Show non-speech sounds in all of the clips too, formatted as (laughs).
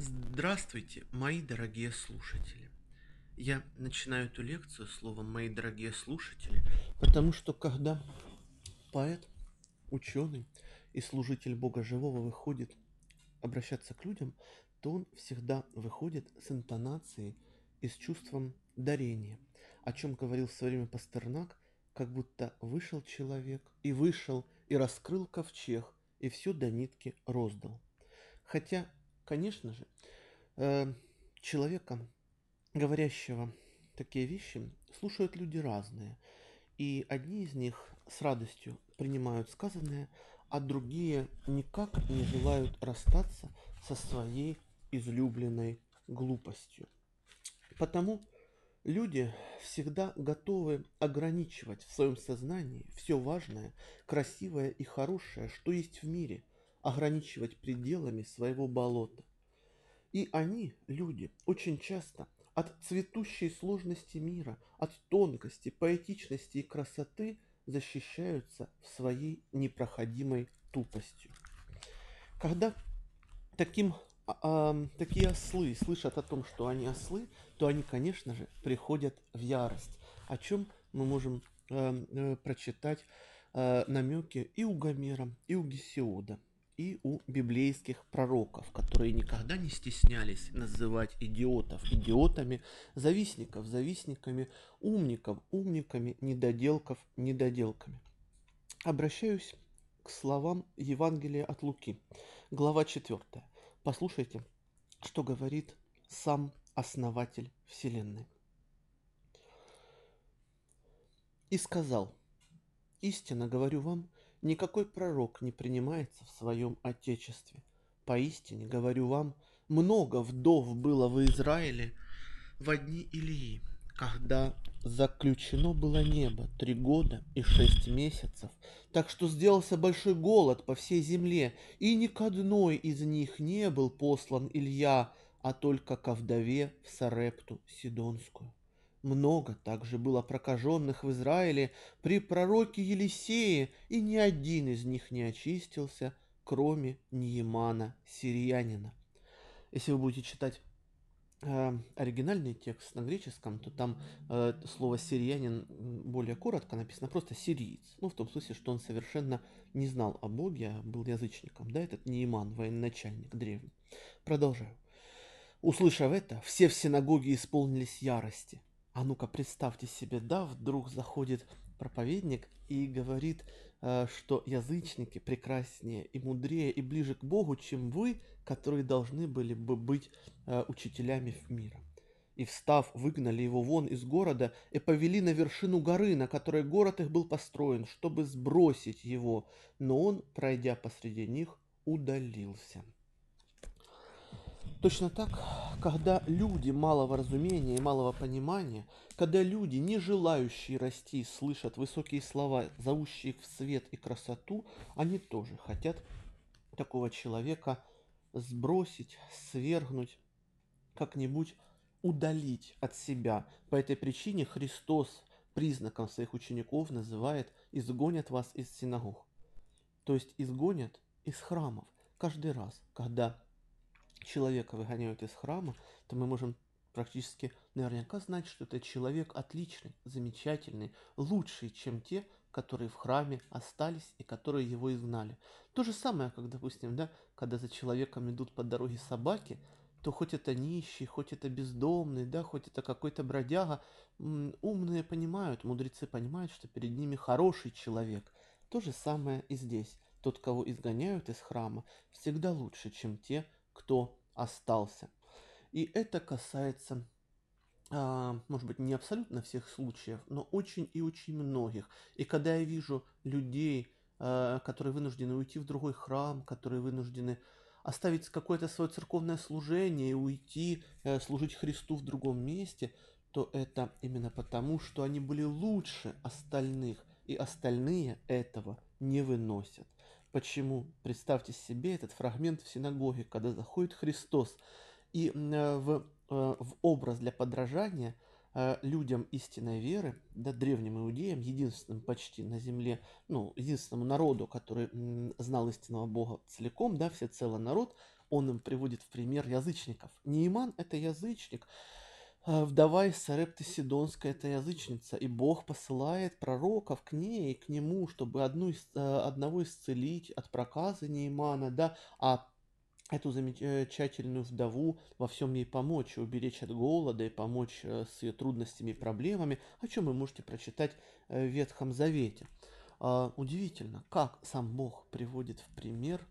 Здравствуйте, мои дорогие слушатели. Я начинаю эту лекцию словом «мои дорогие слушатели», потому что когда поэт, ученый и служитель Бога Живого выходит обращаться к людям, то он всегда выходит с интонацией и с чувством дарения, о чем говорил в свое время Пастернак, как будто вышел человек и вышел, и раскрыл ковчег, и все до нитки роздал. Хотя, конечно же, э, человека, говорящего такие вещи, слушают люди разные. И одни из них с радостью принимают сказанное, а другие никак не желают расстаться со своей излюбленной глупостью. Потому люди всегда готовы ограничивать в своем сознании все важное, красивое и хорошее, что есть в мире, ограничивать пределами своего болота. И они, люди, очень часто от цветущей сложности мира, от тонкости, поэтичности и красоты защищаются в своей непроходимой тупостью. Когда таким а, такие ослы слышат о том, что они ослы, то они, конечно же, приходят в ярость, о чем мы можем э, э, прочитать э, намеки и у Гомера, и у Гесиода, и у библейских пророков, которые никогда не стеснялись называть идиотов идиотами, завистников завистниками, умников умниками, недоделков недоделками. Обращаюсь к словам Евангелия от Луки, глава 4. Послушайте, что говорит сам основатель Вселенной. И сказал, истинно говорю вам, никакой пророк не принимается в своем отечестве. Поистине говорю вам, много вдов было в Израиле в одни Илии, когда заключено было небо три года и шесть месяцев, так что сделался большой голод по всей земле, и ни к одной из них не был послан Илья, а только ко вдове в Сарепту Сидонскую. Много также было прокаженных в Израиле при пророке Елисее, и ни один из них не очистился, кроме Ниемана, сириянина. Если вы будете читать э, оригинальный текст на греческом, то там э, слово сириянин более коротко написано просто сириец. Ну, в том смысле, что он совершенно не знал о Боге, а был язычником. Да, этот Неиман, военачальник древний. Продолжаю. Услышав это, все в синагоге исполнились ярости. А ну-ка, представьте себе, да, вдруг заходит проповедник и говорит, э, что язычники прекраснее и мудрее и ближе к Богу, чем вы, которые должны были бы быть э, учителями мира. И встав, выгнали его вон из города и повели на вершину горы, на которой город их был построен, чтобы сбросить его. Но он, пройдя посреди них, удалился. Точно так, когда люди малого разумения и малого понимания, когда люди, не желающие расти, слышат высокие слова, зовущие их в свет и красоту, они тоже хотят такого человека сбросить, свергнуть, как-нибудь удалить от себя. По этой причине Христос признаком своих учеников называет «изгонят вас из синагог». То есть изгонят из храмов. Каждый раз, когда человека выгоняют из храма, то мы можем практически наверняка знать, что это человек отличный, замечательный, лучший, чем те, которые в храме остались и которые его изгнали. То же самое, как, допустим, да, когда за человеком идут по дороге собаки, то хоть это нищий, хоть это бездомный, да, хоть это какой-то бродяга, умные понимают, мудрецы понимают, что перед ними хороший человек. То же самое и здесь. Тот, кого изгоняют из храма, всегда лучше, чем те, кто остался. И это касается, а, может быть, не абсолютно всех случаев, но очень и очень многих. И когда я вижу людей, а, которые вынуждены уйти в другой храм, которые вынуждены оставить какое-то свое церковное служение и уйти э, служить Христу в другом месте, то это именно потому, что они были лучше остальных, и остальные этого не выносят. Почему? Представьте себе этот фрагмент в синагоге, когда заходит Христос, и э, в, э, в образ для подражания э, людям истинной веры, да, древним иудеям, единственным почти на земле, ну, единственному народу, который знал истинного Бога целиком, да, всецело народ, он им приводит в пример язычников. Неиман – это язычник, вдова из Сарепты Сидонская – это язычница, и Бог посылает пророков к ней, к нему, чтобы одну, а, одного исцелить от проказа Неимана, да, а эту замечательную вдову во всем ей помочь, уберечь от голода и помочь э, с ее трудностями и проблемами, о чем вы можете прочитать э, в Ветхом Завете. А, удивительно, как сам Бог приводит в пример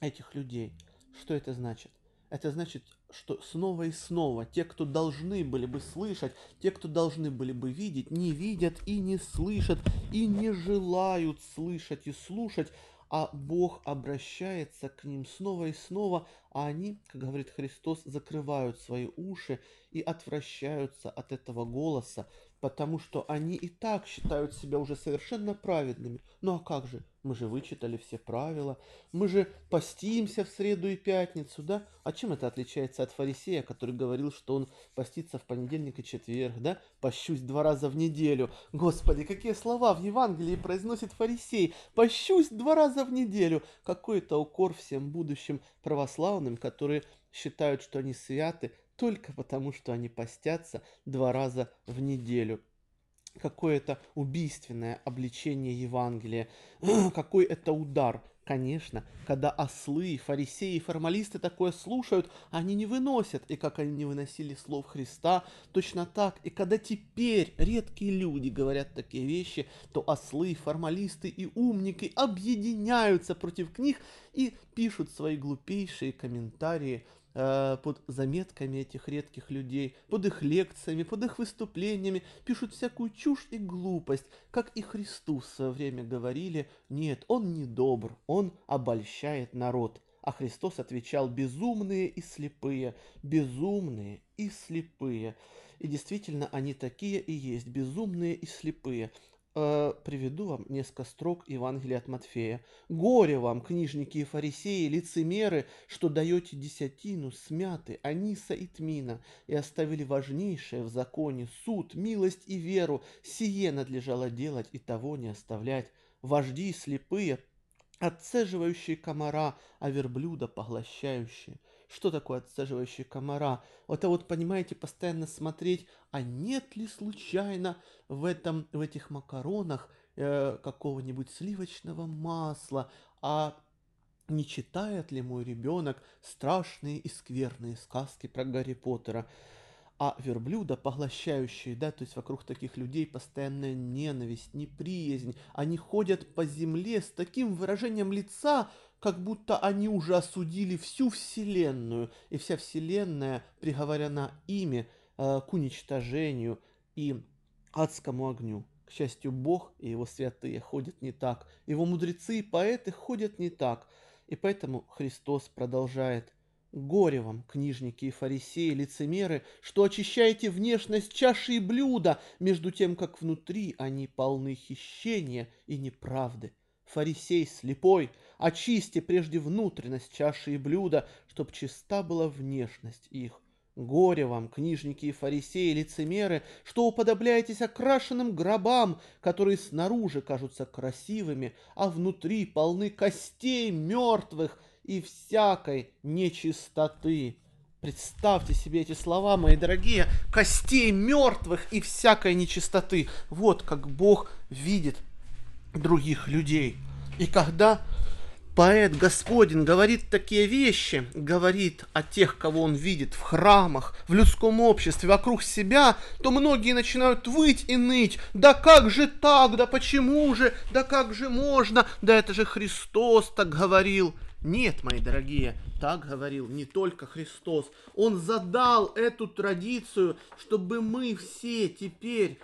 этих людей. Что это значит? Это значит, что снова и снова те, кто должны были бы слышать, те, кто должны были бы видеть, не видят и не слышат, и не желают слышать и слушать, а Бог обращается к ним снова и снова, а они, как говорит Христос, закрывают свои уши и отвращаются от этого голоса, потому что они и так считают себя уже совершенно праведными. Ну а как же? Мы же вычитали все правила, мы же постимся в среду и пятницу, да? А чем это отличается от фарисея, который говорил, что он постится в понедельник и четверг, да? Пощусь два раза в неделю. Господи, какие слова в Евангелии произносит фарисей? Пощусь два раза в неделю. Какой это укор всем будущим православным, которые считают, что они святы, только потому, что они постятся два раза в неделю. Какое-то убийственное обличение Евангелия, (clears throat) какой это удар. Конечно, когда ослы, фарисеи и формалисты такое слушают, они не выносят. И как они не выносили слов Христа, точно так. И когда теперь редкие люди говорят такие вещи, то ослы, формалисты и умники объединяются против них и пишут свои глупейшие комментарии под заметками этих редких людей, под их лекциями, под их выступлениями, пишут всякую чушь и глупость, как и Христу в свое время говорили, нет, он не добр, он обольщает народ. А Христос отвечал, безумные и слепые, безумные и слепые. И действительно, они такие и есть, безумные и слепые. Э, приведу вам несколько строк Евангелия от Матфея. «Горе вам, книжники и фарисеи, лицемеры, что даете десятину смяты, аниса и тмина, и оставили важнейшее в законе – суд, милость и веру. Сие надлежало делать и того не оставлять. Вожди слепые, отцеживающие комара, а верблюда поглощающие. Что такое отсаживающий комара? Это вот, понимаете, постоянно смотреть, а нет ли случайно в, этом, в этих макаронах э, какого-нибудь сливочного масла, а не читает ли мой ребенок страшные и скверные сказки про Гарри Поттера? А верблюда, поглощающие, да, то есть вокруг таких людей постоянная ненависть, неприязнь, они ходят по земле с таким выражением лица, как будто они уже осудили всю Вселенную, и вся Вселенная приговорена ими э, к уничтожению и адскому огню. К счастью, Бог и его святые ходят не так, его мудрецы и поэты ходят не так, и поэтому Христос продолжает Горе вам, книжники и фарисеи, лицемеры, что очищаете внешность чаши и блюда, между тем, как внутри они полны хищения и неправды. Фарисей слепой, очисти прежде внутренность чаши и блюда, чтоб чиста была внешность их. Горе вам, книжники и фарисеи, лицемеры, что уподобляетесь окрашенным гробам, которые снаружи кажутся красивыми, а внутри полны костей мертвых и всякой нечистоты. Представьте себе эти слова, мои дорогие, костей мертвых и всякой нечистоты. Вот как Бог видит других людей. И когда поэт Господин говорит такие вещи, говорит о тех, кого он видит в храмах, в людском обществе, вокруг себя, то многие начинают выть и ныть. Да как же так? Да почему же? Да как же можно? Да это же Христос так говорил. Нет, мои дорогие, так говорил не только Христос. Он задал эту традицию, чтобы мы все теперь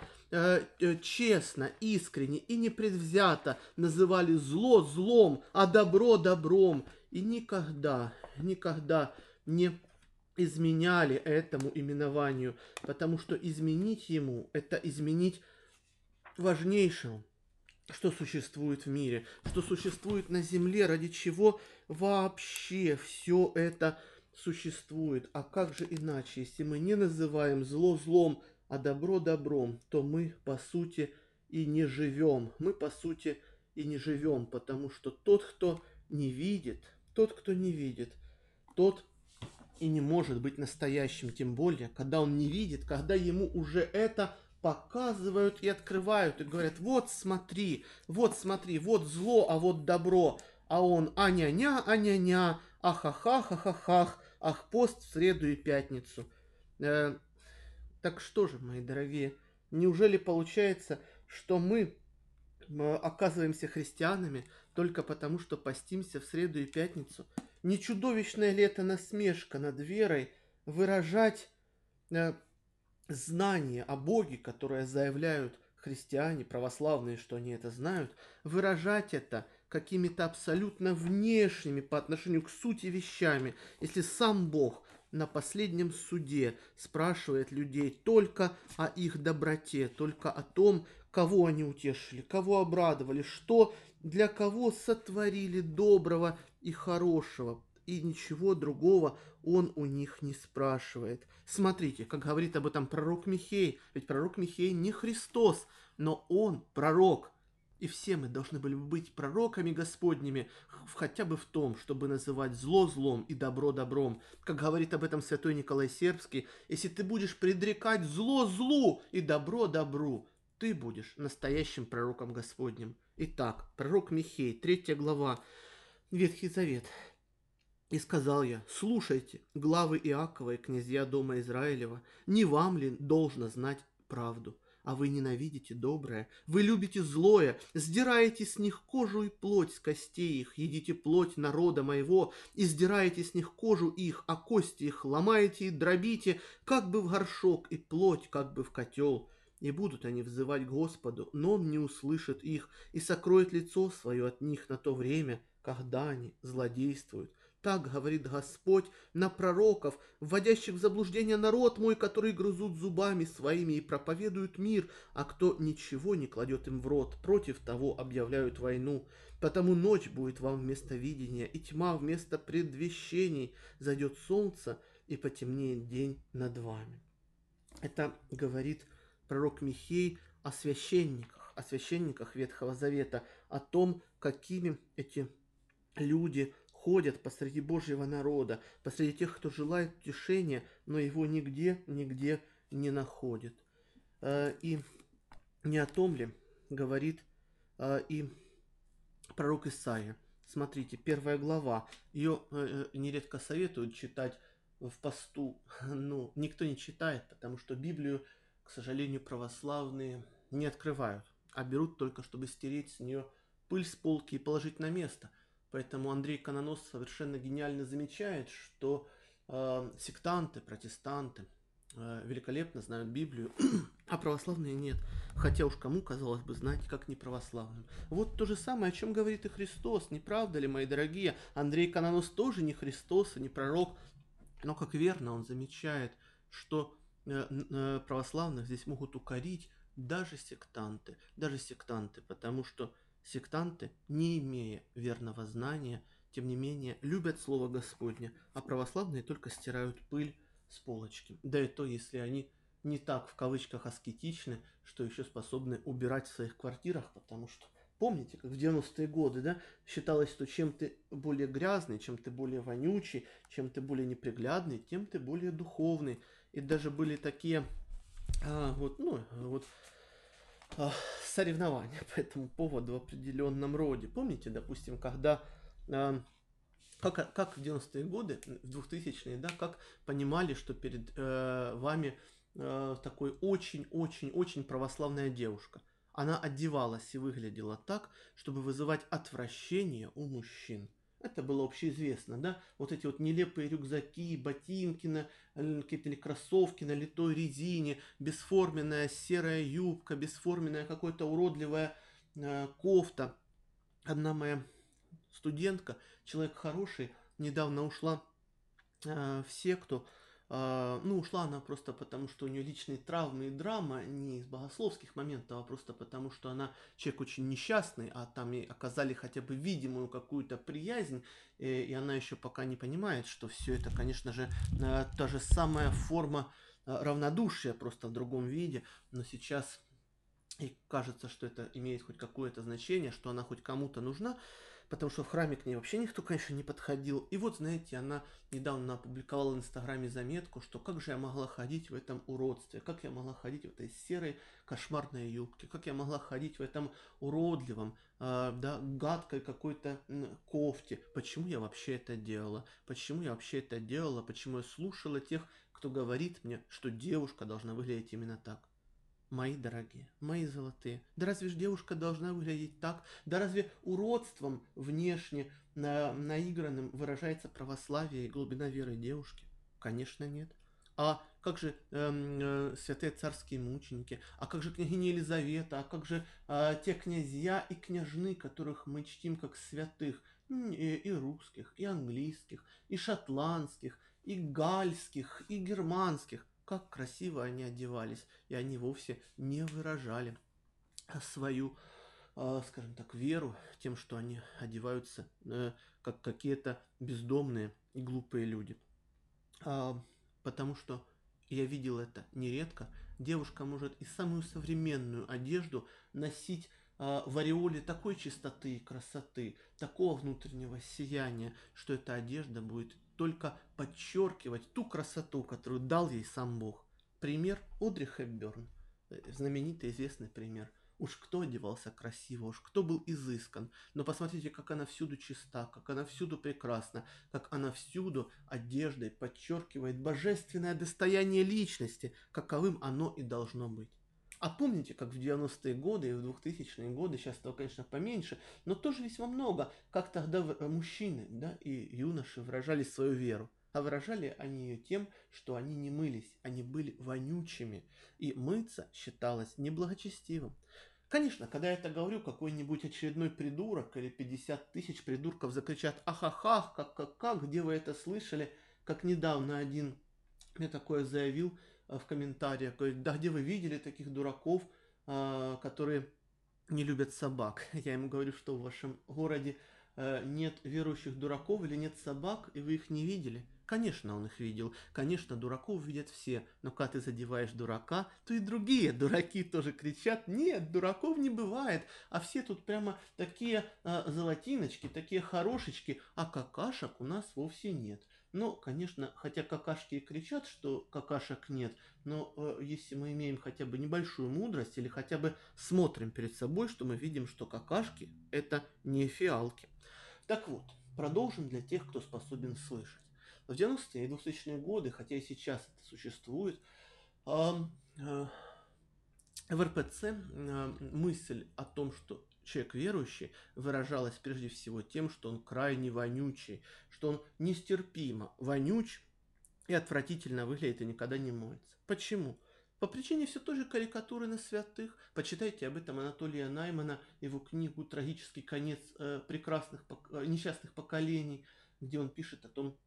честно, искренне и непредвзято называли зло злом, а добро добром. И никогда, никогда не изменяли этому именованию, потому что изменить ему – это изменить важнейшее, что существует в мире, что существует на земле, ради чего вообще все это существует. А как же иначе, если мы не называем зло злом, а добро добром, то мы, по сути, и не живем. Мы, по сути, и не живем, потому что тот, кто не видит, тот, кто не видит, тот и не может быть настоящим, тем более, когда он не видит, когда ему уже это показывают и открывают, и говорят, вот смотри, вот смотри, вот зло, а вот добро, а он а-ня-ня, а-ня-ня, ахахах, ахахах, ах, пост в среду и пятницу. Так что же, мои дорогие, неужели получается, что мы оказываемся христианами только потому, что постимся в среду и пятницу? Не чудовищная ли это насмешка над верой выражать э, знание о Боге, которое заявляют христиане, православные, что они это знают, выражать это какими-то абсолютно внешними по отношению к сути вещами, если сам Бог на последнем суде спрашивает людей только о их доброте, только о том, кого они утешили, кого обрадовали, что для кого сотворили доброго и хорошего, и ничего другого он у них не спрашивает. Смотрите, как говорит об этом пророк Михей, ведь пророк Михей не Христос, но он пророк. И все мы должны были быть пророками Господними, хотя бы в том, чтобы называть зло злом и добро добром. Как говорит об этом святой Николай Сербский, если ты будешь предрекать зло злу и добро добру, ты будешь настоящим пророком Господним. Итак, пророк Михей, третья глава, Ветхий Завет. «И сказал я, слушайте, главы Иакова и князья дома Израилева, не вам ли должно знать правду? А вы ненавидите доброе, вы любите злое, сдираете с них кожу и плоть с костей их, едите плоть народа моего, и сдираете с них кожу их, а кости их ломаете и дробите, как бы в горшок, и плоть, как бы в котел. И будут они взывать Господу, но Он не услышит их и сокроет лицо свое от них на то время, когда они злодействуют. Так говорит Господь на пророков, вводящих в заблуждение народ мой, который грызут зубами своими и проповедуют мир, а кто ничего не кладет им в рот, против того объявляют войну. Потому ночь будет вам вместо видения, и тьма вместо предвещений. Зайдет солнце, и потемнеет день над вами. Это говорит пророк Михей о священниках, о священниках Ветхого Завета, о том, какими эти люди ходят посреди Божьего народа, посреди тех, кто желает утешения, но его нигде, нигде не находит. Э, и не о том ли говорит э, и пророк Исаия. Смотрите, первая глава. Ее э, нередко советуют читать в посту. (laughs) Ну, никто не читает, потому что Библию к сожалению, православные не открывают, а берут только, чтобы стереть с нее пыль с полки и положить на место. Поэтому Андрей Канонос совершенно гениально замечает, что э, сектанты, протестанты э, великолепно знают Библию, (clears throat) а православные нет. Хотя уж кому, казалось бы, знать, как не православным. Вот то же самое, о чем говорит и Христос, не правда ли, мои дорогие? Андрей Канонос тоже не Христос и не пророк, но как верно он замечает, что Э, э, православных здесь могут укорить даже сектанты, даже сектанты, потому что сектанты, не имея верного знания, тем не менее любят Слово Господне, а православные только стирают пыль с полочки. Да и то, если они не так в кавычках аскетичны, что еще способны убирать в своих квартирах, потому что помните, как в 90-е годы, да, считалось, что чем ты более грязный, чем ты более вонючий, чем ты более неприглядный, тем ты более духовный. И даже были такие а, вот, ну, вот соревнования (laughs) по этому поводу в определенном роде. Помните, допустим, когда а, как, как в 90-е годы, в 2000-е, да, как понимали, что перед э, вами э, такой очень-очень-очень православная девушка. Она одевалась и выглядела так, чтобы вызывать отвращение у мужчин. Это было общеизвестно, да? Вот эти вот нелепые рюкзаки, ботинки на э, какие-то кроссовки на литой резине, бесформенная серая юбка, бесформенная какая-то уродливая э, кофта. Одна моя студентка, человек хороший, недавно ушла э, в секту, ну, ушла она просто потому, что у нее личные травмы и драма не из богословских моментов, а просто потому, что она человек очень несчастный, а там ей оказали хотя бы видимую какую-то приязнь, и она еще пока не понимает, что все это, конечно же, э, та же самая форма э, равнодушия, просто в другом виде, но сейчас и кажется, что это имеет хоть какое-то значение, что она хоть кому-то нужна, потому что в храме к ней вообще никто, конечно, не подходил. И вот, знаете, она недавно опубликовала в Инстаграме заметку, что как же я могла ходить в этом уродстве, как я могла ходить в этой серой кошмарной юбке, как я могла ходить в этом уродливом, э, да, гадкой какой-то кофте, почему я вообще это делала, почему я вообще это делала, почему я слушала тех, кто говорит мне, что девушка должна выглядеть именно так. Мои дорогие, мои золотые, да разве же девушка должна выглядеть так? Да разве уродством внешне на, наигранным выражается православие и глубина веры девушки? Конечно, нет. А как же э, э, святые царские мученики? А как же княгиня Елизавета? А как же э, те князья и княжны, которых мы чтим как святых? И, и русских, и английских, и шотландских, и гальских, и германских как красиво они одевались, и они вовсе не выражали свою, а, скажем так, веру тем, что они одеваются э, как какие-то бездомные и глупые люди. А, потому что я видел это нередко. Девушка может и самую современную одежду носить а, в ореоле такой чистоты и красоты, такого внутреннего сияния, что эта одежда будет только подчеркивать ту красоту, которую дал ей сам Бог. Пример Одри Хепберн, э, знаменитый известный пример. Уж кто одевался красиво, уж кто был изыскан. Но посмотрите, как она всюду чиста, как она всюду прекрасна, как она всюду одеждой подчеркивает божественное достояние личности, каковым оно и должно быть. А помните, как в 90-е годы и в 2000-е годы, сейчас этого, конечно, поменьше, но тоже весьма много, как тогда э, мужчины да, и юноши выражали свою веру. А выражали они ее тем, что они не мылись, они были вонючими, и мыться считалось неблагочестивым. Конечно, когда я это говорю, какой-нибудь очередной придурок или 50 тысяч придурков закричат «Ахахах, как, как, как, где вы это слышали?» Как недавно один мне такое заявил – в комментариях, говорит, да где вы видели таких дураков, э, которые не любят собак? (laughs) Я ему говорю, что в вашем городе э, нет верующих дураков или нет собак, и вы их не видели. Конечно, он их видел. Конечно, дураков видят все. Но когда ты задеваешь дурака, то и другие дураки тоже кричат, нет, дураков не бывает. А все тут прямо такие э, золотиночки, такие хорошечки, а какашек у нас вовсе нет. Ну, конечно, хотя какашки кричат, что какашек нет, но э, если мы имеем хотя бы небольшую мудрость или хотя бы смотрим перед собой, что мы видим, что какашки это не фиалки. Так вот, продолжим для тех, кто способен слышать. В 90-е и 2000-е годы, хотя и сейчас это существует, э, э, в РПЦ э, мысль о том, что человек верующий выражалась прежде всего тем, что он крайне вонючий, что он нестерпимо вонюч и отвратительно выглядит и никогда не моется. Почему? По причине все той же карикатуры на святых. Почитайте об этом Анатолия Наймана, его книгу «Трагический конец э, прекрасных, э, несчастных поколений», где он пишет о том,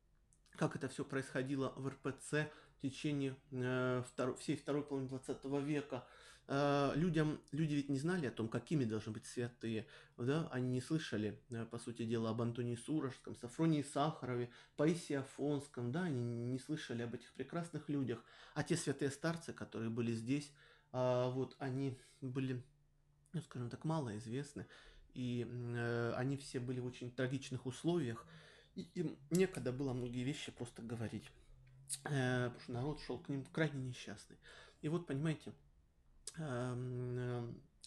как это все происходило в РПЦ в течение э, втор- всей второй половины 20 века. Э, людям, люди ведь не знали о том, какими должны быть святые, да, они не слышали, э, по сути дела, об Антонии Сурожском, Сафронии Сахарове, Паисии Афонском, да, они не слышали об этих прекрасных людях, а те святые старцы, которые были здесь, а, вот, они были, ну, скажем так, малоизвестны, и э, они все были в очень трагичных условиях, и им некогда было многие вещи просто говорить, э, потому что народ шел к ним крайне несчастный. И вот, понимаете,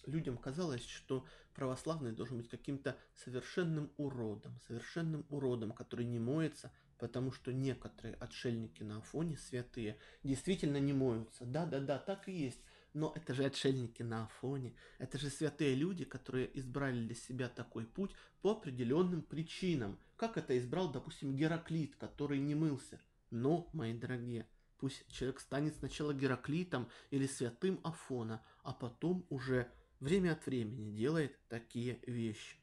людям казалось, что православный должен быть каким-то совершенным уродом, совершенным уродом, который не моется, потому что некоторые отшельники на Афоне, святые, действительно не моются. Да-да-да, так и есть. Но это же отшельники на Афоне, это же святые люди, которые избрали для себя такой путь по определенным причинам. Как это избрал, допустим, Гераклит, который не мылся. Но, мои дорогие, Пусть человек станет сначала Гераклитом или святым Афона, а потом уже время от времени делает такие вещи.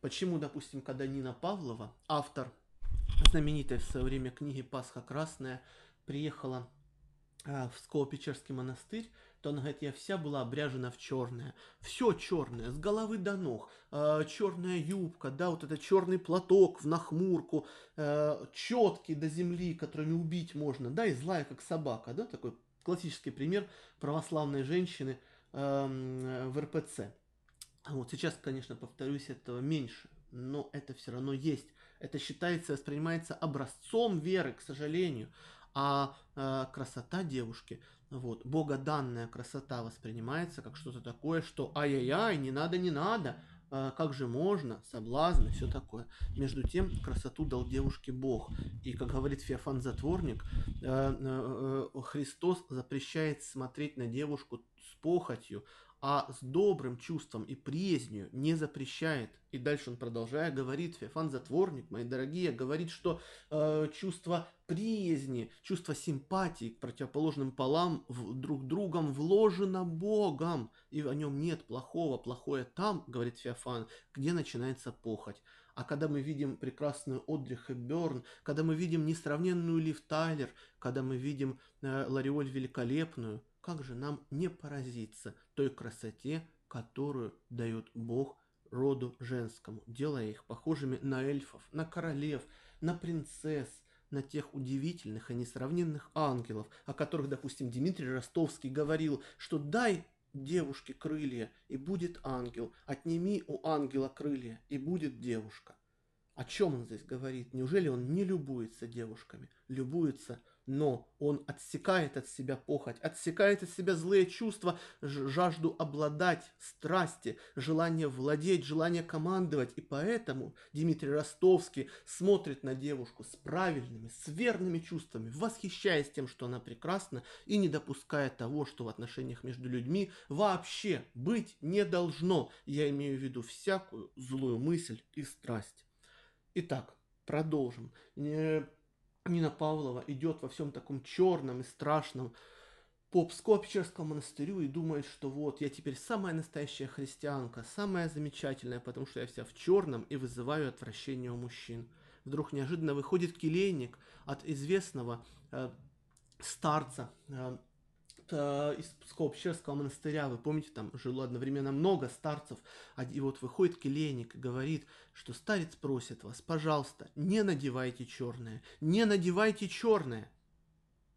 Почему, допустим, когда Нина Павлова, автор знаменитой в свое время книги «Пасха красная», приехала а, в Псково-Печерский монастырь, то она говорит, я вся была обряжена в черное. Все черное, с головы до ног. Э, черная юбка, да, вот это черный платок в нахмурку, э, четкий до земли, которыми убить можно, да, и злая, как собака, да, такой классический пример православной женщины э, в РПЦ. Вот сейчас, конечно, повторюсь, этого меньше но это все равно есть. Это считается, воспринимается образцом веры, к сожалению. А э, красота девушки, вот, богоданная красота воспринимается как что-то такое, что ай-яй-яй, не надо, не надо, э, как же можно, соблазн и все такое. Между тем, красоту дал девушке Бог. И, как говорит Феофан Затворник, э, э, э Христос запрещает смотреть на девушку с похотью, а с добрым чувством и приязнью не запрещает. И дальше он продолжая говорит, Феофан Затворник, мои дорогие, говорит, что э, чувство приязни, чувство симпатии к противоположным полам в, друг другом вложено Богом, и о нем нет плохого, плохое там, говорит Феофан, где начинается похоть. А когда мы видим прекрасную Одри Хэбберн, когда мы видим несравненную Лив Тайлер, когда мы видим э, Лариоль Великолепную, как же нам не поразиться той красоте, которую дает Бог роду женскому, делая их похожими на эльфов, на королев, на принцесс, на тех удивительных и несравненных ангелов, о которых, допустим, Дмитрий Ростовский говорил, что дай девушке крылья, и будет ангел, отними у ангела крылья, и будет девушка. О чем он здесь говорит? Неужели он не любуется девушками? Любуется но он отсекает от себя похоть, отсекает от себя злые чувства, жажду обладать, страсти, желание владеть, желание командовать. И поэтому Дмитрий Ростовский смотрит на девушку с правильными, с верными чувствами, восхищаясь тем, что она прекрасна, и не допуская того, что в отношениях между людьми вообще быть не должно. Я имею в виду всякую злую мысль и страсть. Итак, продолжим. Нина Павлова идет во всем таком черном и страшном по Псково-Печерскому монастырю и думает, что вот, я теперь самая настоящая христианка, самая замечательная, потому что я вся в черном и вызываю отвращение у мужчин. Вдруг неожиданно выходит келейник от известного э, старца, э, Э, из Псково-Печерского монастыря, вы помните, там жило одновременно много старцев, и вот выходит келейник и говорит, что старец просит вас, пожалуйста, не надевайте черное, не надевайте черное.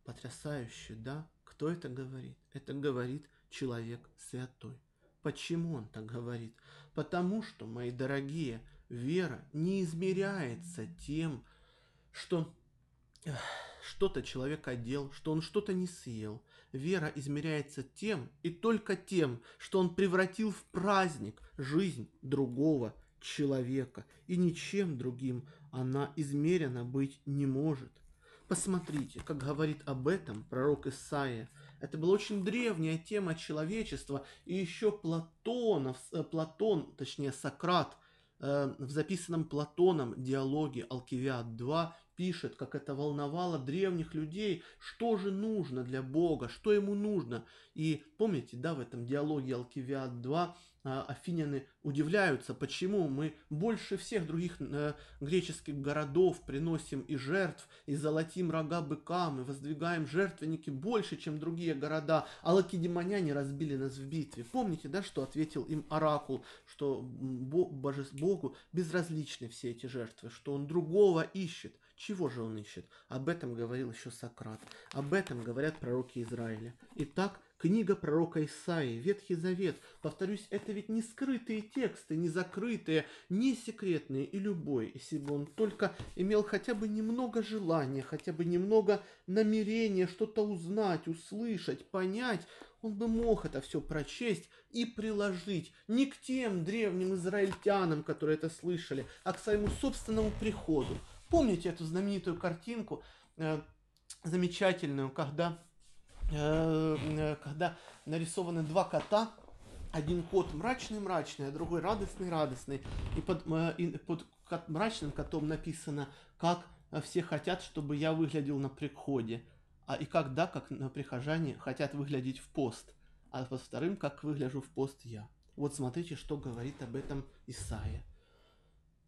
Потрясающе, да? Кто это говорит? Это говорит человек святой. Почему он так говорит? Потому что, мои дорогие, вера не измеряется тем, что что-то человек одел, что он что-то не съел. Вера измеряется тем и только тем, что он превратил в праздник жизнь другого человека, и ничем другим она измерена быть не может. Посмотрите, как говорит об этом пророк Исаия. Это была очень древняя тема человечества, и еще Платонов, э, Платон, точнее Сократ, э, в записанном Платоном диалоге Алкивиад 2 пишет, как это волновало древних людей, что же нужно для Бога, что ему нужно. И помните, да, в этом диалоге Алкивиад 2 а, афиняне удивляются, почему мы больше всех других э, греческих городов приносим и жертв, и золотим рога быкам, и воздвигаем жертвенники больше, чем другие города, а лакедемоняне разбили нас в битве. Помните, да, что ответил им оракул, что Богу безразличны все эти жертвы, что он другого ищет. Чего же он ищет? Об этом говорил еще Сократ. Об этом говорят пророки Израиля. Итак, книга пророка Исаии, Ветхий Завет. Повторюсь, это ведь не скрытые тексты, не закрытые, не секретные. И любой, если бы он только имел хотя бы немного желания, хотя бы немного намерения что-то узнать, услышать, понять, он бы мог это все прочесть и приложить не к тем древним израильтянам, которые это слышали, а к своему собственному приходу. Помните эту знаменитую картинку, э, замечательную, когда, э, э, когда нарисованы два кота, один кот мрачный-мрачный, а другой радостный-радостный, и под, э, и под кот, мрачным котом написано, как все хотят, чтобы я выглядел на приходе, а и когда, как на прихожане, хотят выглядеть в пост, а под вторым, как выгляжу в пост я. Вот смотрите, что говорит об этом Исаия.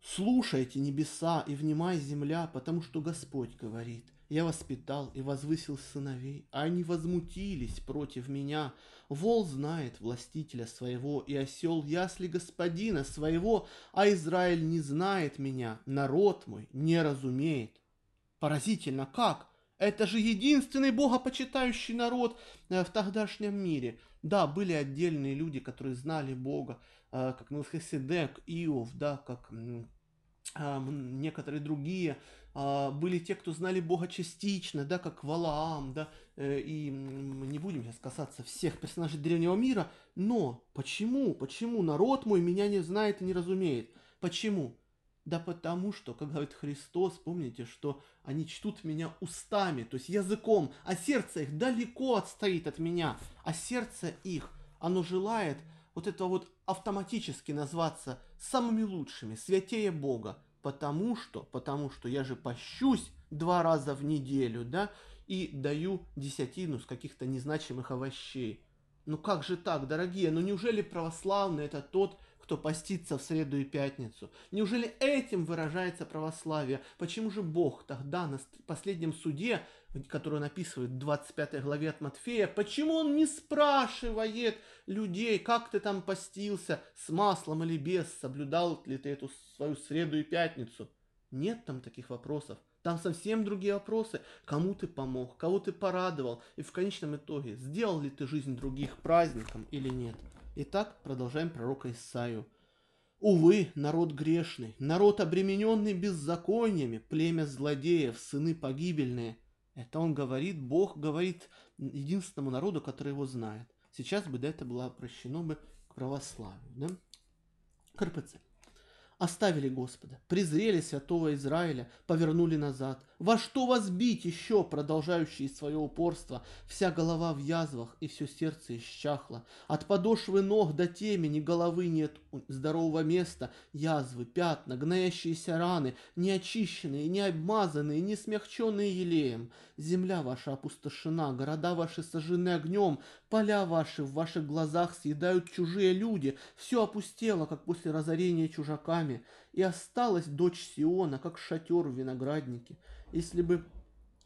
Слушайте небеса и внимай земля, потому что Господь говорит. Я воспитал и возвысил сыновей, а они возмутились против меня. Вол знает властителя своего, и осел ясли господина своего, а Израиль не знает меня, народ мой не разумеет. Поразительно, как? Это же единственный богопочитающий народ э, в тогдашнем мире. Да, были отдельные люди, которые знали Бога, как Мелхиседек, Иов, да, как а, некоторые другие, а, были те, кто знали Бога частично, да, как Валаам, да, э, и не будем сейчас касаться всех персонажей древнего мира, но почему, почему народ мой меня не знает и не разумеет? Почему? Да потому что, как говорит Христос, помните, что они чтут меня устами, то есть языком, а сердце их далеко отстоит от меня, а сердце их, оно желает вот это вот автоматически назваться самыми лучшими, святее Бога, потому что, потому что я же пощусь два раза в неделю, да, и даю десятину с каких-то незначимых овощей. Ну как же так, дорогие? Ну неужели православный это тот, кто постится в среду и пятницу? Неужели этим выражается православие? Почему же Бог тогда на последнем суде, который он описывает в 25 главе от Матфея, почему он не спрашивает людей, как ты там постился, с маслом или без, соблюдал ли ты эту свою среду и пятницу? Нет там таких вопросов. Там совсем другие вопросы. Кому ты помог, кого ты порадовал, и в конечном итоге, сделал ли ты жизнь других праздником или нет. Итак, продолжаем пророка Исаию. Увы, народ грешный, народ обремененный беззакониями, племя злодеев, сыны погибельные. Это он говорит, Бог говорит единственному народу, который его знает. Сейчас бы да, это было обращено бы к православию. Да? К РПЦ. Оставили Господа, презрели святого Израиля, повернули назад. Во что вас бить еще, продолжающие свое упорство? Вся голова в язвах и все сердце исчахло. От подошвы ног до темени головы нет здорового места. Язвы, пятна, гноящиеся раны, неочищенные, не обмазанные, не смягченные елеем. Земля ваша опустошена, города ваши сожжены огнем, поля ваши в ваших глазах съедают чужие люди. Все опустело, как после разорения чужаками. И осталась дочь Сиона, как шатер в винограднике. Если бы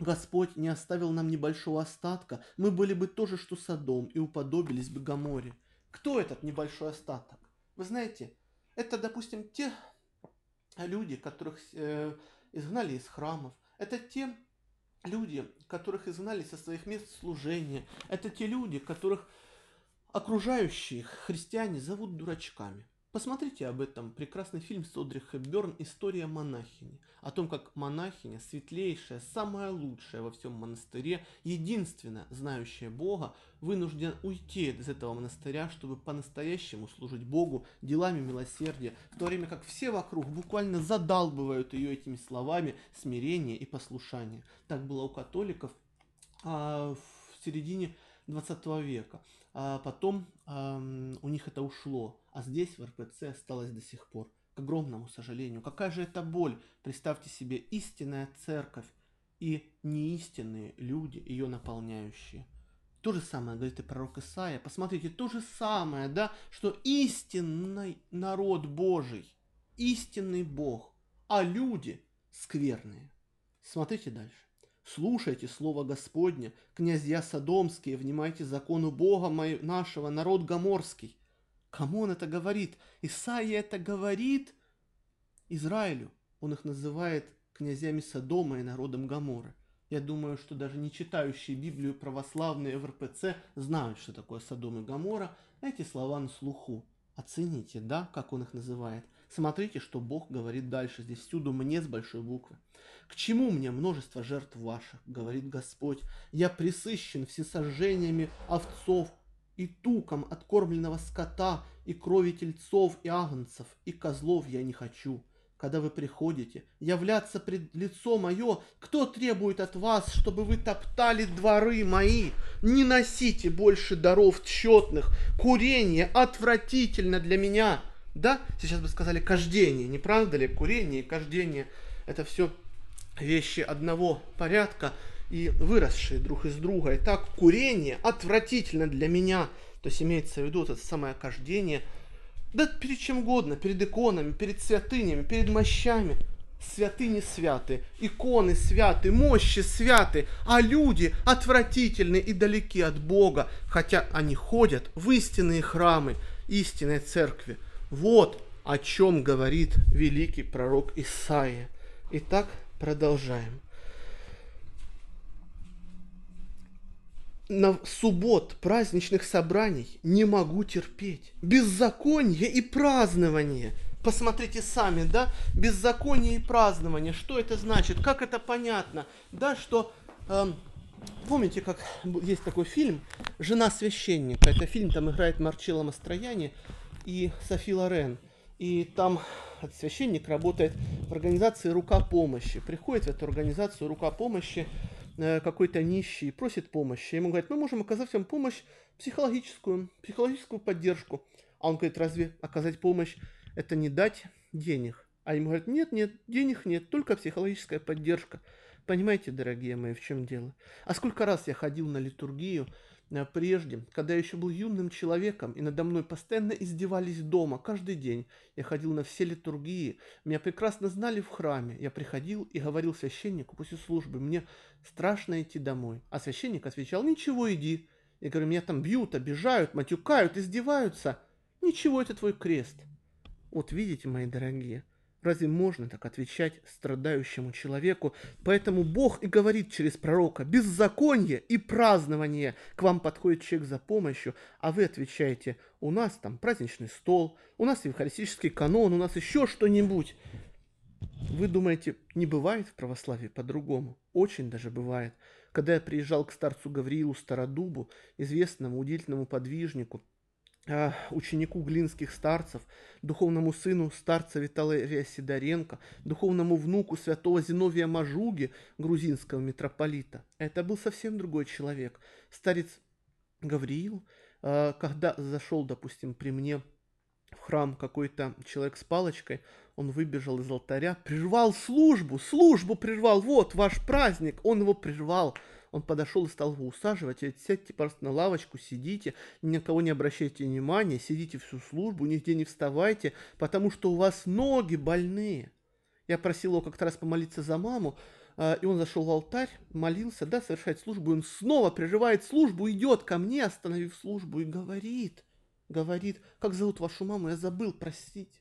Господь не оставил нам небольшого остатка, мы были бы тоже, что Содом, и уподобились бы Гаморе. Кто этот небольшой остаток? Вы знаете, это, допустим, те люди, которых э, изгнали из храмов. Это те люди, которых изгнали со своих мест служения. Это те люди, которых окружающие христиане зовут дурачками. Посмотрите об этом прекрасный фильм с Одри «История монахини». О том, как монахиня, светлейшая, самая лучшая во всем монастыре, единственная знающая Бога, вынуждена уйти из этого монастыря, чтобы по-настоящему служить Богу делами милосердия, в то время как все вокруг буквально задалбывают ее этими словами смирения и послушания. Так было у католиков а, в середине 20 века. А потом а, у них это ушло а здесь в РПЦ осталось до сих пор. К огромному сожалению. Какая же это боль? Представьте себе истинная церковь и неистинные люди, ее наполняющие. То же самое говорит и пророк Исаия. Посмотрите, то же самое, да, что истинный народ Божий, истинный Бог, а люди скверные. Смотрите дальше. Слушайте слово Господне, князья Содомские, внимайте закону Бога нашего, народ Гоморский. Кому он это говорит? Исаия это говорит Израилю. Он их называет князьями Содома и народом Гамора. Я думаю, что даже не читающие Библию православные в РПЦ знают, что такое Содом и Гамора. Эти слова на слуху. Оцените, да, как он их называет. Смотрите, что Бог говорит дальше. Здесь всюду мне с большой буквы. К чему мне множество жертв ваших, говорит Господь. Я присыщен всесожжениями овцов, и туком откормленного скота, и крови тельцов и агнцев, и козлов я не хочу. Когда вы приходите, являться пред лицо мое, кто требует от вас, чтобы вы топтали дворы мои? Не носите больше даров тщетных, курение отвратительно для меня. Да, сейчас бы сказали кождение, не правда ли? Курение и кождение – это все вещи одного порядка, и выросшие друг из друга. И так курение отвратительно для меня. То есть имеется в виду это самое кождение. Да перед чем угодно, перед иконами, перед святынями, перед мощами. Святыни святы, иконы святы, мощи святы, а люди отвратительны и далеки от Бога, хотя они ходят в истинные храмы истинной церкви. Вот о чем говорит великий пророк Исаия. Итак, продолжаем. На суббот праздничных собраний не могу терпеть. Беззаконие и празднование. посмотрите сами, да, беззаконие и празднование, что это значит, как это понятно, да, что э, Помните, как есть такой фильм «Жена священника». Это фильм, там играет Марчелло Мастрояни и Софи Лорен. И там священник работает в организации «Рука помощи». Приходит в эту организацию «Рука помощи» какой-то нищий и просит помощи. Ему говорят, мы можем оказать вам помощь психологическую, психологическую поддержку. А он говорит, разве оказать помощь – это не дать денег? А ему говорят, нет, нет, денег нет, только психологическая поддержка. Понимаете, дорогие мои, в чем дело? А сколько раз я ходил на литургию э, прежде, когда я еще был юным человеком, и надо мной постоянно издевались дома, каждый день. Я ходил на все литургии, меня прекрасно знали в храме. Я приходил и говорил священнику после службы, мне страшно идти домой. А священник отвечал, ничего, иди. Я говорю, меня там бьют, обижают, матюкают, издеваются. Ничего, это твой крест. Вот видите, мои дорогие, Разве можно так отвечать страдающему человеку? Поэтому Бог и говорит через пророка, беззаконие и празднование. К вам подходит человек за помощью, а вы отвечаете, у нас там праздничный стол, у нас евхаристический канон, у нас еще что-нибудь. Вы думаете, не бывает в православии по-другому? Очень даже бывает. Когда я приезжал к старцу Гавриилу Стародубу, известному удивительному подвижнику, ученику глинских старцев, духовному сыну старца Виталия Сидоренко, духовному внуку святого Зиновия Мажуги, грузинского митрополита. Это был совсем другой человек. Старец Гавриил, а, когда зашел, допустим, при мне в храм какой-то человек с палочкой, он выбежал из алтаря, прервал службу, службу прервал, вот ваш праздник, он его прервал, он подошел и стал его усаживать. Говорит, сядьте просто на лавочку, сидите, ни на кого не обращайте внимания, сидите всю службу, нигде не вставайте, потому что у вас ноги больные. Я просил его как-то раз помолиться за маму, а, и он зашел в алтарь, молился, да, совершает службу, и он снова прерывает службу, идет ко мне, остановив службу, и говорит, говорит, как зовут вашу маму, я забыл, простите.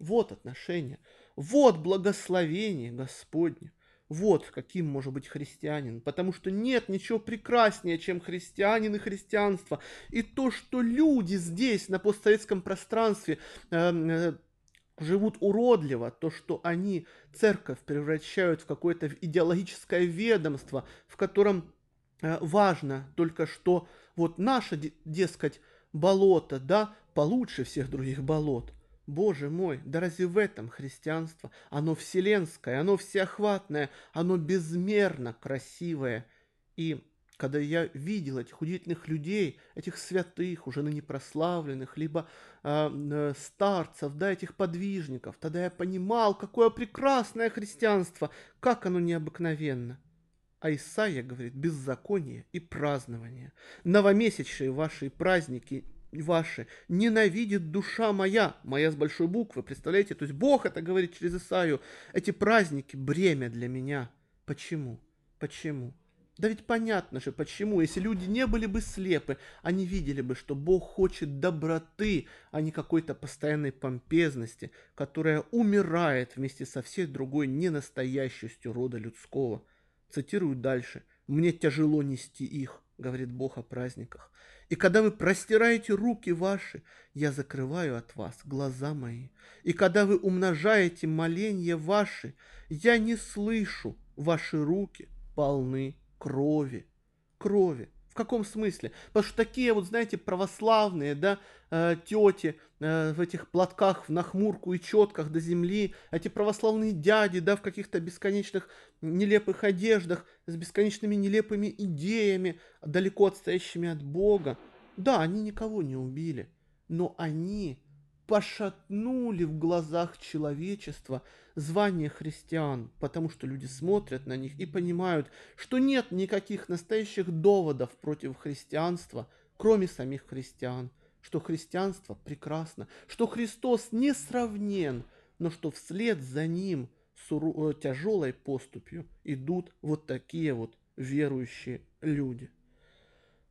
Вот отношения, вот благословение Господне. Вот каким может быть христианин, потому что нет ничего прекраснее, чем христианин и христианство. И то, что люди здесь, на постсоветском пространстве, эм, э, живут уродливо, то, что они церковь превращают в какое-то идеологическое ведомство, в котором э, важно только что вот наше, дескать, болото, да, получше всех других болот. Боже мой, да разве в этом христианство? Оно вселенское, оно всеохватное, оно безмерно красивое. И когда я видел этих удивительных людей, этих святых, уже ныне прославленных, либо э, старцев, да, этих подвижников, тогда я понимал, какое прекрасное христианство, как оно необыкновенно. А Исаия говорит, беззаконие и празднование. Новомесячные ваши праздники ваши ненавидит душа моя, моя с большой буквы, представляете? То есть Бог это говорит через Исаию. Эти праздники бремя для меня. Почему? Почему? Да ведь понятно же, почему. Если люди не были бы слепы, они видели бы, что Бог хочет доброты, а не какой-то постоянной помпезности, которая умирает вместе со всей другой ненастоящестью рода людского. Цитирую дальше. «Мне тяжело нести их», говорит Бог о праздниках. И когда вы простираете руки ваши, я закрываю от вас глаза мои. И когда вы умножаете моления ваши, я не слышу, ваши руки полны крови. Крови каком смысле? Потому что такие вот, знаете, православные, да, э, тети э, в этих платках, в нахмурку и четках до земли, эти православные дяди, да, в каких-то бесконечных нелепых одеждах, с бесконечными нелепыми идеями, далеко отстоящими от Бога. Да, они никого не убили, но они пошатнули в глазах человечества звание христиан, потому что люди смотрят на них и понимают, что нет никаких настоящих доводов против христианства, кроме самих христиан, что христианство прекрасно, что Христос несравнен, но что вслед за ним суру- э, тяжелой поступью идут вот такие вот верующие люди.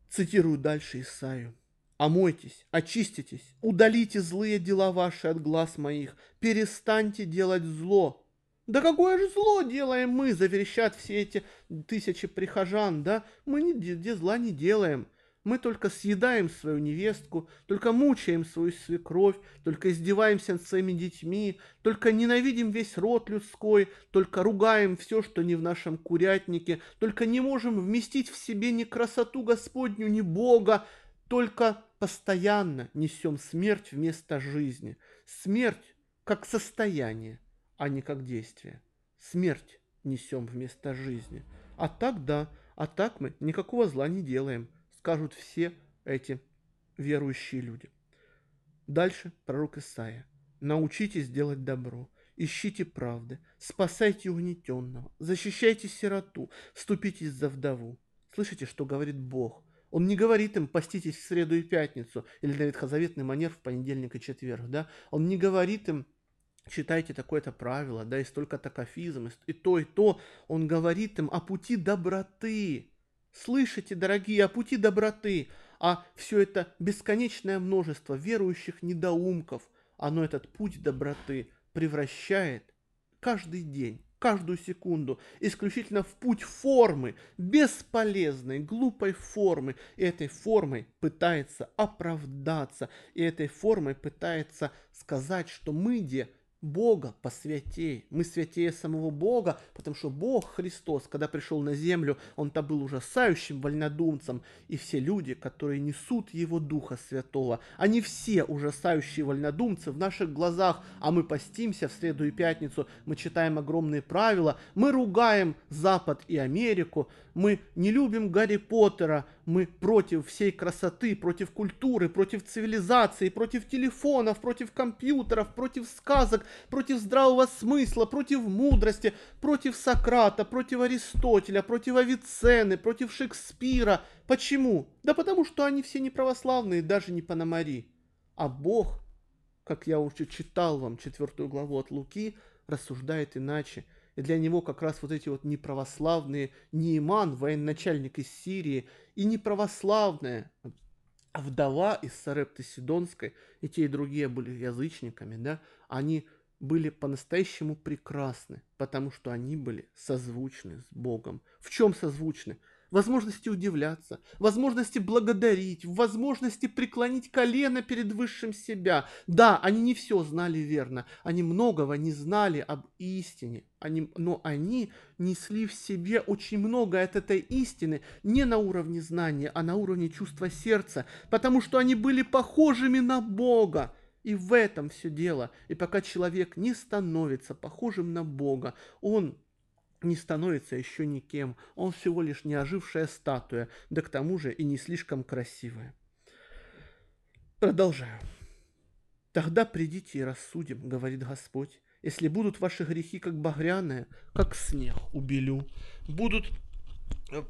Цитирую дальше Исаию. Омойтесь, очиститесь, удалите злые дела ваши от глаз моих, перестаньте делать зло. Да какое же зло делаем мы, заверещат все эти тысячи прихожан, да? Мы ни, ни зла не делаем. Мы только съедаем свою невестку, только мучаем свою свекровь, только издеваемся над своими детьми, только ненавидим весь род людской, только ругаем все, что не в нашем курятнике, только не можем вместить в себе ни красоту Господню, ни Бога, только постоянно несем смерть вместо жизни. Смерть как состояние, а не как действие. Смерть несем вместо жизни. А так да, а так мы никакого зла не делаем, скажут все эти верующие люди. Дальше пророк Исаия. Научитесь делать добро, ищите правды, спасайте угнетенного, защищайте сироту, вступитесь за вдову. Слышите, что говорит Бог? Он не говорит им «поститесь в среду и пятницу» или на ветхозаветный манер в понедельник и четверг, да? Он не говорит им читайте такое-то правило, да, и столько-то кафизм, и то, и то. Он говорит им о пути доброты. Слышите, дорогие, о пути доброты. А все это бесконечное множество верующих недоумков, оно этот путь доброты превращает каждый день каждую секунду, исключительно в путь формы, бесполезной, глупой формы. И этой формой пытается оправдаться, и этой формой пытается сказать, что мы где Бога посвятей. Мы святее самого Бога, потому что Бог Христос, когда пришел на землю, Он-то был ужасающим вольнодумцем, и все люди, которые несут Его Духа Святого, они все ужасающие вольнодумцы в наших глазах, а мы постимся в среду и пятницу, мы читаем огромные правила, мы ругаем Запад и Америку, мы не любим Гарри Поттера, мы против всей красоты, против культуры, против цивилизации, против телефонов, против компьютеров, против сказок, против здравого смысла, против мудрости, против Сократа, против Аристотеля, против Авиценны, против Шекспира. Почему? Да потому что они все не православные, даже не Пономари. А Бог, как я уже читал вам четвертую главу от Луки, рассуждает иначе – и для него как раз вот эти вот неправославные Неиман, военачальник из Сирии, и неправославная вдова из Сарепты Сидонской, и те и другие были язычниками, да, они были по-настоящему прекрасны, потому что они были созвучны с Богом. В чем созвучны? возможности удивляться, возможности благодарить, возможности преклонить колено перед высшим себя. Да, они не все знали верно, они многого не знали об истине, они, но они несли в себе очень много от этой истины не на уровне знания, а на уровне чувства сердца, потому что они были похожими на Бога. И в этом все дело. И пока человек не становится похожим на Бога, он не становится еще никем, он всего лишь неожившая статуя, да к тому же и не слишком красивая. Продолжаю. «Тогда придите и рассудим, — говорит Господь, — если будут ваши грехи как багряные, как снег убелю, будут э,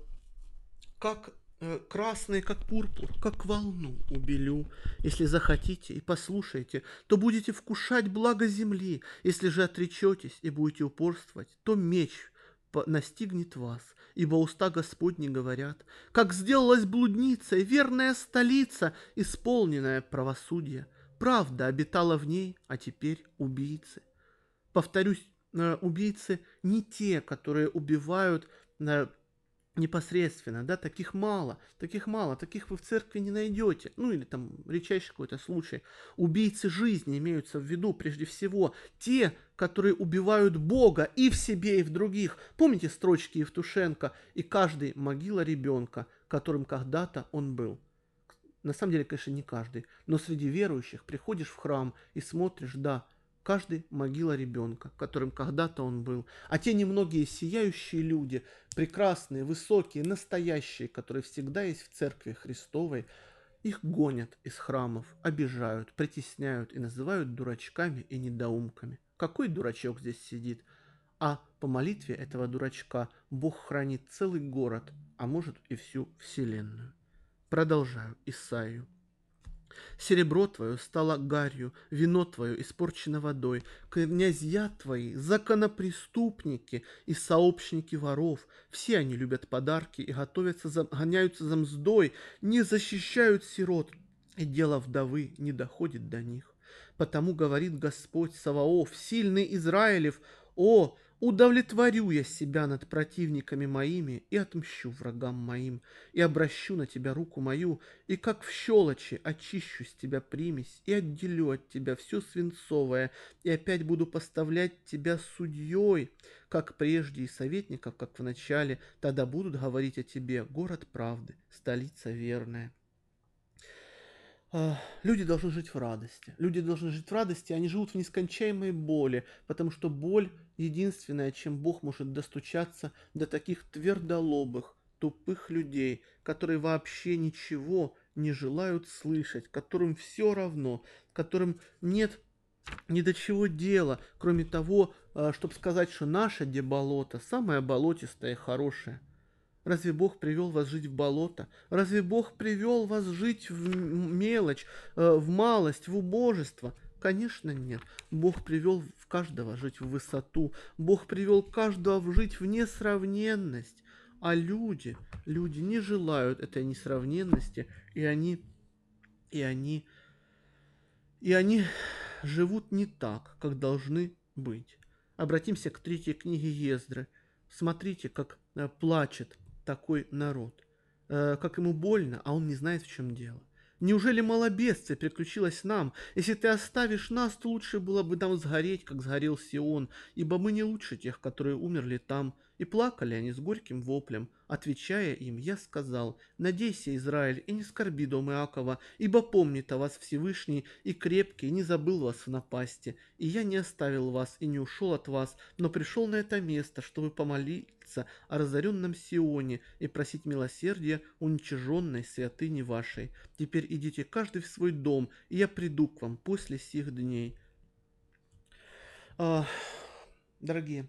как красные, как пурпур, как волну убелю. Если захотите и послушаете, то будете вкушать благо земли. Если же отречетесь и будете упорствовать, то меч настигнет вас, ибо уста Господни говорят, как сделалась блудница и верная столица, исполненная правосудия. Правда обитала в ней, а теперь убийцы. Повторюсь, э, убийцы не те, которые убивают э, непосредственно, да, таких мало, таких мало, таких вы в церкви не найдете, ну или там редчайший какой-то случай. Убийцы жизни имеются в виду прежде всего те, которые убивают Бога и в себе, и в других. Помните строчки Евтушенко «И каждый могила ребенка, которым когда-то он был». На самом деле, конечно, не каждый, но среди верующих приходишь в храм и смотришь, да, каждый могила ребенка, которым когда-то он был. А те немногие сияющие люди, прекрасные, высокие, настоящие, которые всегда есть в церкви Христовой, их гонят из храмов, обижают, притесняют и называют дурачками и недоумками. Какой дурачок здесь сидит? А по молитве этого дурачка Бог хранит целый город, а может и всю вселенную. Продолжаю Исаию. Серебро твое стало гарью, вино твое испорчено водой, князья твои, законопреступники и сообщники воров, все они любят подарки и готовятся, гоняются за мздой, не защищают сирот, и дело вдовы не доходит до них. Потому говорит Господь Саваоф, сильный Израилев, о, Удовлетворю я себя над противниками моими и отмщу врагам моим, и обращу на тебя руку мою, и как в щелочи очищу с тебя примесь, и отделю от тебя все свинцовое, и опять буду поставлять тебя судьей, как прежде и советников, как в начале, тогда будут говорить о тебе город правды, столица верная. Люди должны жить в радости. Люди должны жить в радости, они живут в нескончаемой боли, потому что боль единственное, чем Бог может достучаться до таких твердолобых, тупых людей, которые вообще ничего не желают слышать, которым все равно, которым нет ни до чего дела, кроме того, а, чтобы сказать, что наше где болото, самое болотистое и хорошее. Разве Бог привел вас жить в болото? Разве Бог привел вас жить в мелочь, э, в малость, в убожество? Конечно, нет. Бог привел в каждого жить в высоту. Бог привел каждого жить в несравненность. А люди, люди не желают этой несравненности, и они, и они, и они живут не так, как должны быть. Обратимся к третьей книге Ездры. Смотрите, как э, плачет такой народ. Э, как ему больно, а он не знает, в чем дело. Неужели малобесие приключилось нам? Если ты оставишь нас, то лучше было бы нам сгореть, как сгорел Сион, ибо мы не лучше тех, которые умерли там. И плакали они с горьким воплем. Отвечая им, я сказал, «Надейся, Израиль, и не скорби дом Иакова, ибо помнит о вас Всевышний и крепкий, и не забыл вас в напасти. И я не оставил вас и не ушел от вас, но пришел на это место, чтобы помолиться о разоренном Сионе и просить милосердия уничиженной святыни вашей. Теперь идите каждый в свой дом, и я приду к вам после сих дней». Дорогие,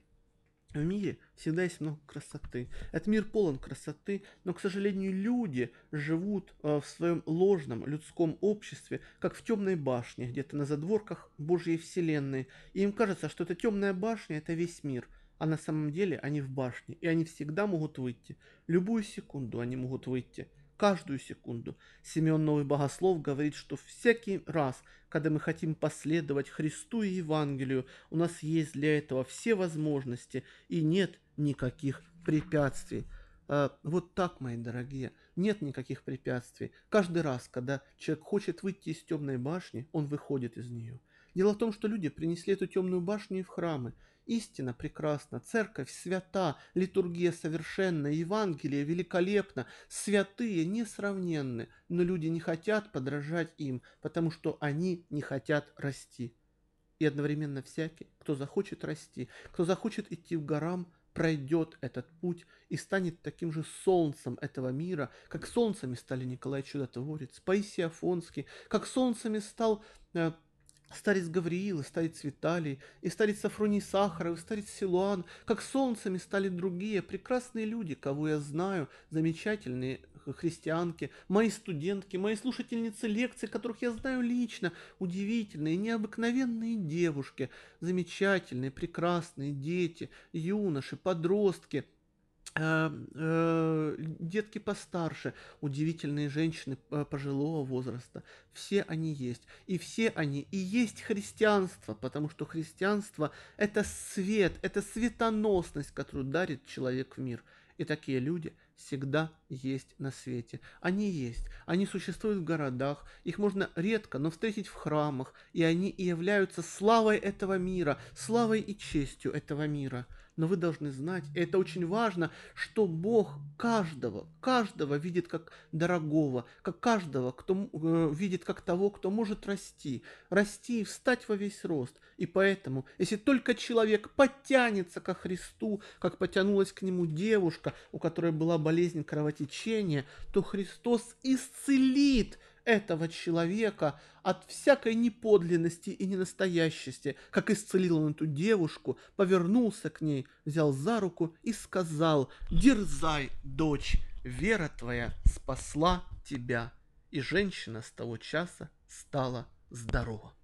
в мире всегда есть много красоты. Этот мир полон красоты, но, к сожалению, люди живут э, в своем ложном людском обществе, как в темной башне, где-то на задворках Божьей Вселенной. И им кажется, что эта темная башня – это весь мир. А на самом деле они в башне, и они всегда могут выйти. Любую секунду они могут выйти каждую секунду. Семен Новый Богослов говорит, что всякий раз, когда мы хотим последовать Христу и Евангелию, у нас есть для этого все возможности и нет никаких препятствий. А, вот так, мои дорогие, нет никаких препятствий. Каждый раз, когда человек хочет выйти из темной башни, он выходит из нее. Дело в том, что люди принесли эту темную башню в храмы, Истина прекрасна, церковь свята, литургия совершенна, Евангелие великолепно, святые несравненны, но люди не хотят подражать им, потому что они не хотят расти. И одновременно всякий, кто захочет расти, кто захочет идти в горам, пройдет этот путь и станет таким же солнцем этого мира, как солнцами стали Николай Чудотворец, Паисий Афонский, как солнцами стал э, Старец Гавриил, и старец Виталий, и старец Сафроний Сахаров, и старец Силуан, как солнцами стали другие прекрасные люди, кого я знаю, замечательные христианки, мои студентки, мои слушательницы лекций, которых я знаю лично, удивительные, необыкновенные девушки, замечательные, прекрасные дети, юноши, подростки – детки постарше, удивительные женщины э, пожилого возраста. Все они есть. И все они и есть христианство, потому что христианство – это свет, это светоносность, которую дарит человек в мир. И такие люди всегда есть на свете. Они есть. Они существуют в городах. Их можно редко, но встретить в храмах. И они и являются славой этого мира, славой и честью этого мира – но вы должны знать, и это очень важно, что Бог каждого, каждого видит как дорогого, как каждого, кто э, видит как того, кто может расти, расти и встать во весь рост. И поэтому, если только человек подтянется ко Христу, как потянулась к нему девушка, у которой была болезнь кровотечения, то Христос исцелит этого человека от всякой неподлинности и ненастоящести, как исцелил он эту девушку, повернулся к ней, взял за руку и сказал «Дерзай, дочь, вера твоя спасла тебя». И женщина с того часа стала здорова.